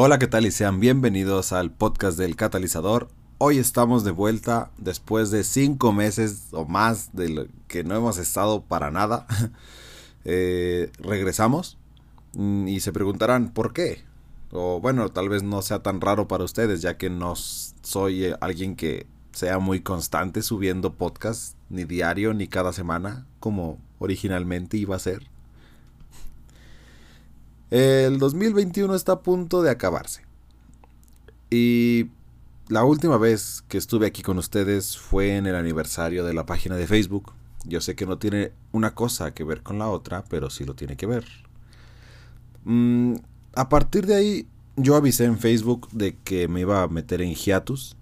Hola, ¿qué tal? Y sean bienvenidos al podcast del catalizador. Hoy estamos de vuelta después de cinco meses o más de lo que no hemos estado para nada. Eh, regresamos mm, y se preguntarán por qué. O bueno, tal vez no sea tan raro para ustedes ya que no soy eh, alguien que sea muy constante subiendo podcast ni diario ni cada semana como originalmente iba a ser. El 2021 está a punto de acabarse. Y la última vez que estuve aquí con ustedes fue en el aniversario de la página de Facebook. Yo sé que no tiene una cosa que ver con la otra, pero sí lo tiene que ver. Mm, a partir de ahí, yo avisé en Facebook de que me iba a meter en hiatus.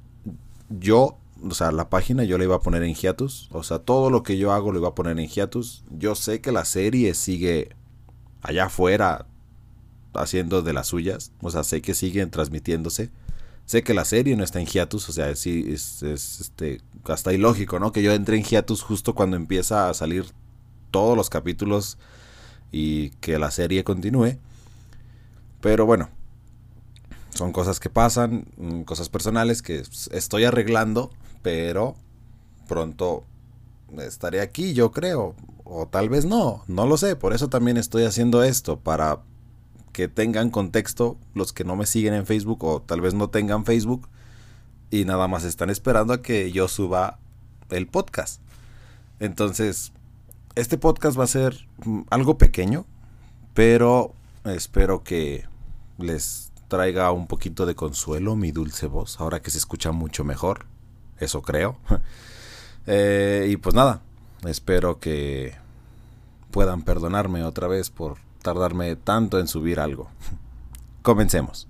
Yo, o sea, la página yo la iba a poner en hiatus. O sea, todo lo que yo hago lo iba a poner en hiatus. Yo sé que la serie sigue allá afuera haciendo de las suyas. O sea, sé que siguen transmitiéndose. Sé que la serie no está en hiatus, o sea, sí, es, este, hasta ilógico, ¿no? Que yo entre en hiatus justo cuando empieza a salir todos los capítulos y que la serie continúe. Pero bueno, son cosas que pasan, mm, cosas personales que estoy arreglando, pero pronto estaré aquí, yo creo, o tal vez no, no lo sé, por eso también estoy haciendo esto, para que tengan contexto los que no me siguen en Facebook o tal vez no tengan Facebook y nada más están esperando a que yo suba el podcast. Entonces, este podcast va a ser mm, algo pequeño, pero espero que les traiga un poquito de consuelo mi dulce voz, ahora que se escucha mucho mejor, eso creo. Eh, y pues nada, espero que puedan perdonarme otra vez por tardarme tanto en subir algo. Comencemos.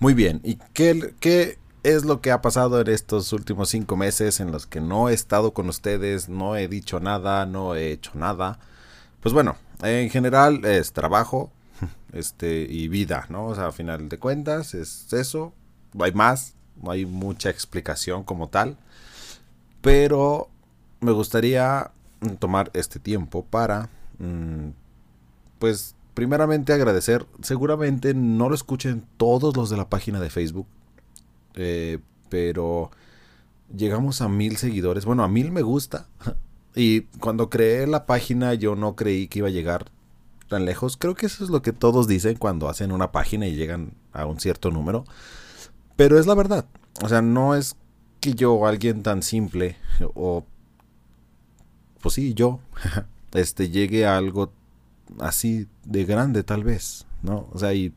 Muy bien, ¿y qué, qué es lo que ha pasado en estos últimos cinco meses en los que no he estado con ustedes, no he dicho nada, no he hecho nada? Pues bueno, en general es trabajo este, y vida, ¿no? O sea, a final de cuentas es eso, no hay más, no hay mucha explicación como tal, pero me gustaría tomar este tiempo para mm, pues primeramente agradecer. Seguramente no lo escuchen todos los de la página de Facebook. Eh, pero llegamos a mil seguidores. Bueno, a mil me gusta. Y cuando creé la página yo no creí que iba a llegar tan lejos. Creo que eso es lo que todos dicen cuando hacen una página y llegan a un cierto número. Pero es la verdad. O sea, no es que yo, alguien tan simple, o pues sí, yo, este, llegue a algo así de grande tal vez, ¿no? O sea, y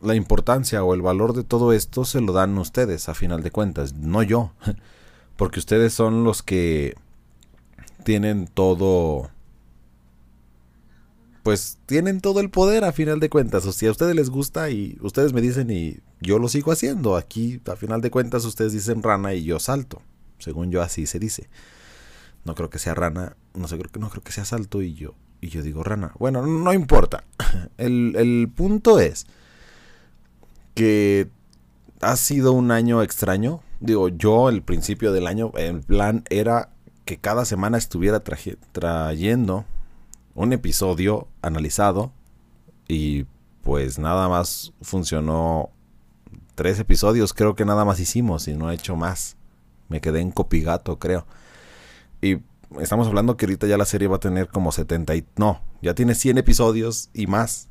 la importancia o el valor de todo esto se lo dan ustedes a final de cuentas, no yo, porque ustedes son los que tienen todo pues tienen todo el poder a final de cuentas. O si a ustedes les gusta y ustedes me dicen y yo lo sigo haciendo. Aquí a final de cuentas ustedes dicen rana y yo salto. Según yo así se dice. No creo que sea rana, no sé, no creo que sea salto y yo y yo digo rana. Bueno, no importa. El, punto es que ha sido un año extraño. Digo, yo el principio del año, el plan era que cada semana estuviera trayendo un episodio analizado y pues nada más funcionó tres episodios, creo que nada más hicimos y no he hecho más. Me quedé en copigato, creo. Y estamos hablando que ahorita ya la serie va a tener como 70 y... No, ya tiene 100 episodios y más.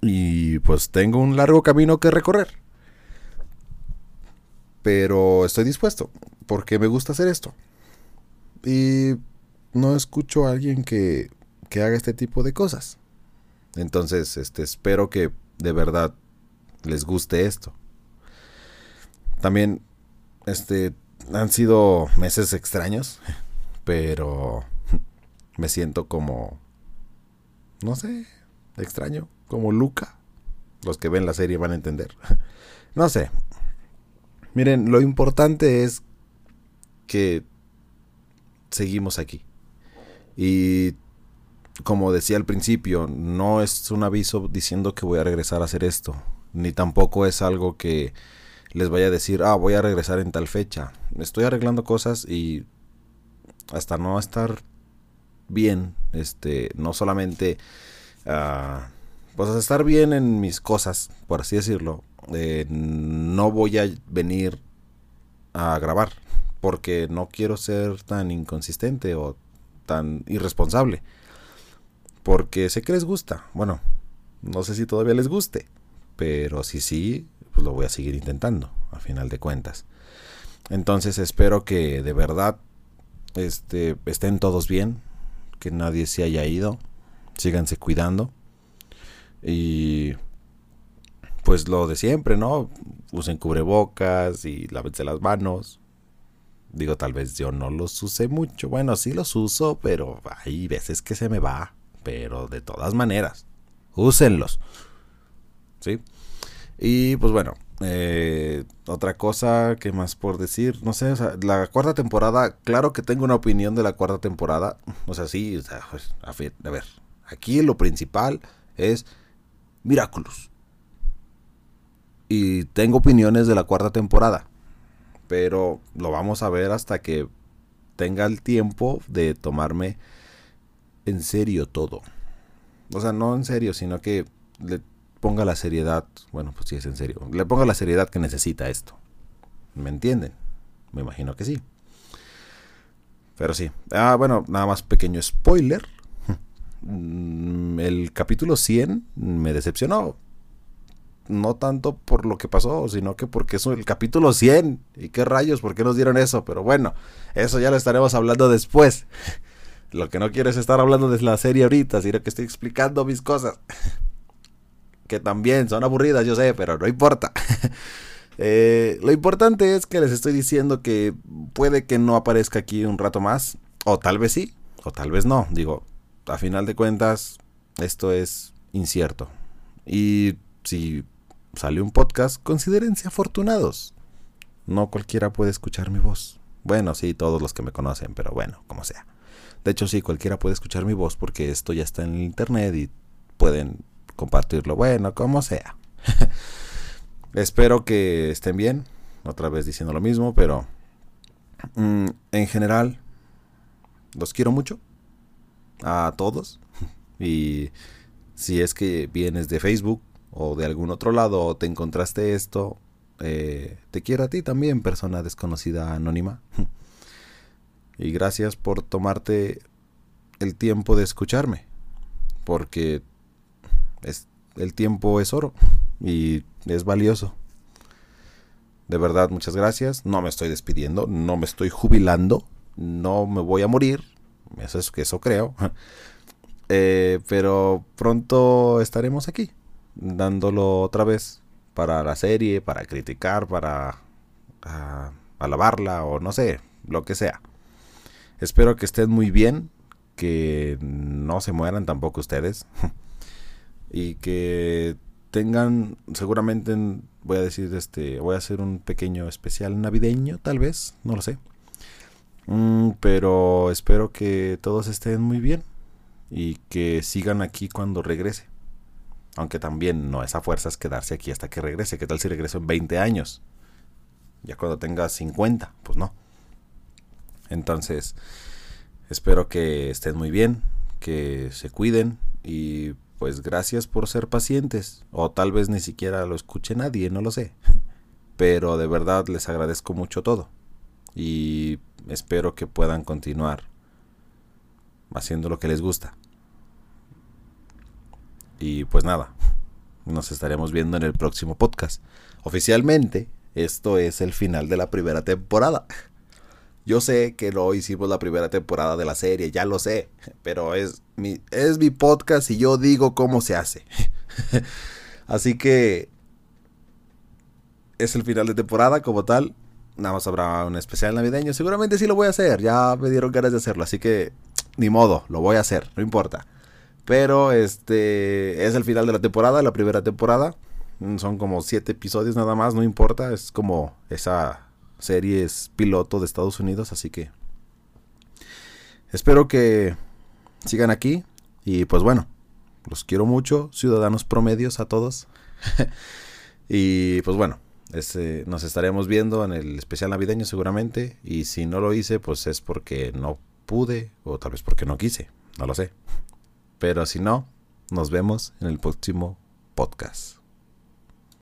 Y pues tengo un largo camino que recorrer. Pero estoy dispuesto, porque me gusta hacer esto. Y no escucho a alguien que, que haga este tipo de cosas. Entonces, este, espero que de verdad les guste esto. También, este, han sido meses extraños pero me siento como, no sé, extraño, como Luca. Los que ven la serie van a entender. No sé. Miren, lo importante es que seguimos aquí. Y como decía al principio, no es un aviso diciendo que voy a regresar a hacer esto. Ni tampoco es algo que les vaya a decir, ah, voy a regresar en tal fecha. Estoy arreglando cosas y hasta no estar bien, este, no solamente, uh, pues estar bien en mis cosas, por así decirlo, eh, no voy a venir a grabar porque no quiero ser tan inconsistente o tan irresponsable. Porque sé que les gusta. Bueno, no sé si todavía les guste, pero si sí, pues lo voy a seguir intentando, a final de cuentas. Entonces espero que de verdad este, estén todos bien, que nadie se haya ido, síganse cuidando y pues lo de siempre, ¿no? Usen cubrebocas y lávense las manos. Digo, tal vez yo no los use mucho. Bueno, sí los uso, pero hay veces que se me va. Pero de todas maneras, úsenlos. ¿Sí? Y pues bueno, eh, otra cosa que más por decir, no sé, o sea, la cuarta temporada, claro que tengo una opinión de la cuarta temporada. O sea, sí, o sea, pues, a ver, aquí lo principal es Miraculous. Y tengo opiniones de la cuarta temporada. Pero lo vamos a ver hasta que tenga el tiempo de tomarme en serio todo. O sea, no en serio, sino que le ponga la seriedad. Bueno, pues sí es en serio. Le ponga la seriedad que necesita esto. ¿Me entienden? Me imagino que sí. Pero sí. Ah, bueno, nada más pequeño spoiler. Mm, el capítulo 100 me decepcionó. No tanto por lo que pasó, sino que porque es el capítulo 100. ¿Y qué rayos? ¿Por qué nos dieron eso? Pero bueno, eso ya lo estaremos hablando después. Lo que no quiero es estar hablando de la serie ahorita, sino que estoy explicando mis cosas. Que también son aburridas, yo sé, pero no importa. Eh, lo importante es que les estoy diciendo que puede que no aparezca aquí un rato más. O tal vez sí, o tal vez no. Digo, a final de cuentas, esto es incierto. Y si sale un podcast, considérense afortunados. No cualquiera puede escuchar mi voz. Bueno, sí, todos los que me conocen, pero bueno, como sea. De hecho, sí, cualquiera puede escuchar mi voz porque esto ya está en el internet y pueden compartirlo. Bueno, como sea. Espero que estén bien. Otra vez diciendo lo mismo, pero mm, en general, los quiero mucho a todos. Y si es que vienes de Facebook o de algún otro lado o te encontraste esto, eh, te quiero a ti también, persona desconocida anónima. Y gracias por tomarte el tiempo de escucharme. Porque es, el tiempo es oro y es valioso. De verdad, muchas gracias. No me estoy despidiendo, no me estoy jubilando, no me voy a morir, eso es que eso creo. Eh, pero pronto estaremos aquí, dándolo otra vez para la serie, para criticar, para alabarla o no sé, lo que sea. Espero que estén muy bien, que no se mueran tampoco ustedes y que tengan seguramente voy a decir este voy a hacer un pequeño especial navideño tal vez no lo sé Mm, pero espero que todos estén muy bien y que sigan aquí cuando regrese. Aunque también no es a fuerzas quedarse aquí hasta que regrese. ¿Qué tal si regreso en 20 años? Ya cuando tenga 50, pues no. Entonces, espero que estén muy bien, que se cuiden y pues gracias por ser pacientes. O tal vez ni siquiera lo escuche nadie, no lo sé. Pero de verdad les agradezco mucho todo. Y espero que puedan continuar haciendo lo que les gusta. Y pues nada, nos estaremos viendo en el próximo podcast. Oficialmente, esto es el final de la primera temporada. Yo sé que no hicimos la primera temporada de la serie, ya lo sé, pero es mi, es mi podcast y yo digo cómo se hace. Así que es el final de temporada como tal nada más habrá un especial navideño. Seguramente sí lo voy a hacer. Ya me dieron ganas de hacerlo. Así que ni modo, lo voy a hacer. No importa. Pero este es el final de la temporada, la primera temporada. Son como siete episodios nada más, no importa. Es como esa serie es piloto de Estados Unidos. Así que espero que sigan aquí. Y pues bueno, los quiero mucho, ciudadanos promedios a todos. y pues bueno, este, nos estaremos viendo en el especial navideño seguramente. Y si no lo hice, pues es porque no pude o tal vez porque no quise. No lo sé. Pero si no, Nos vemos en el próximo podcast.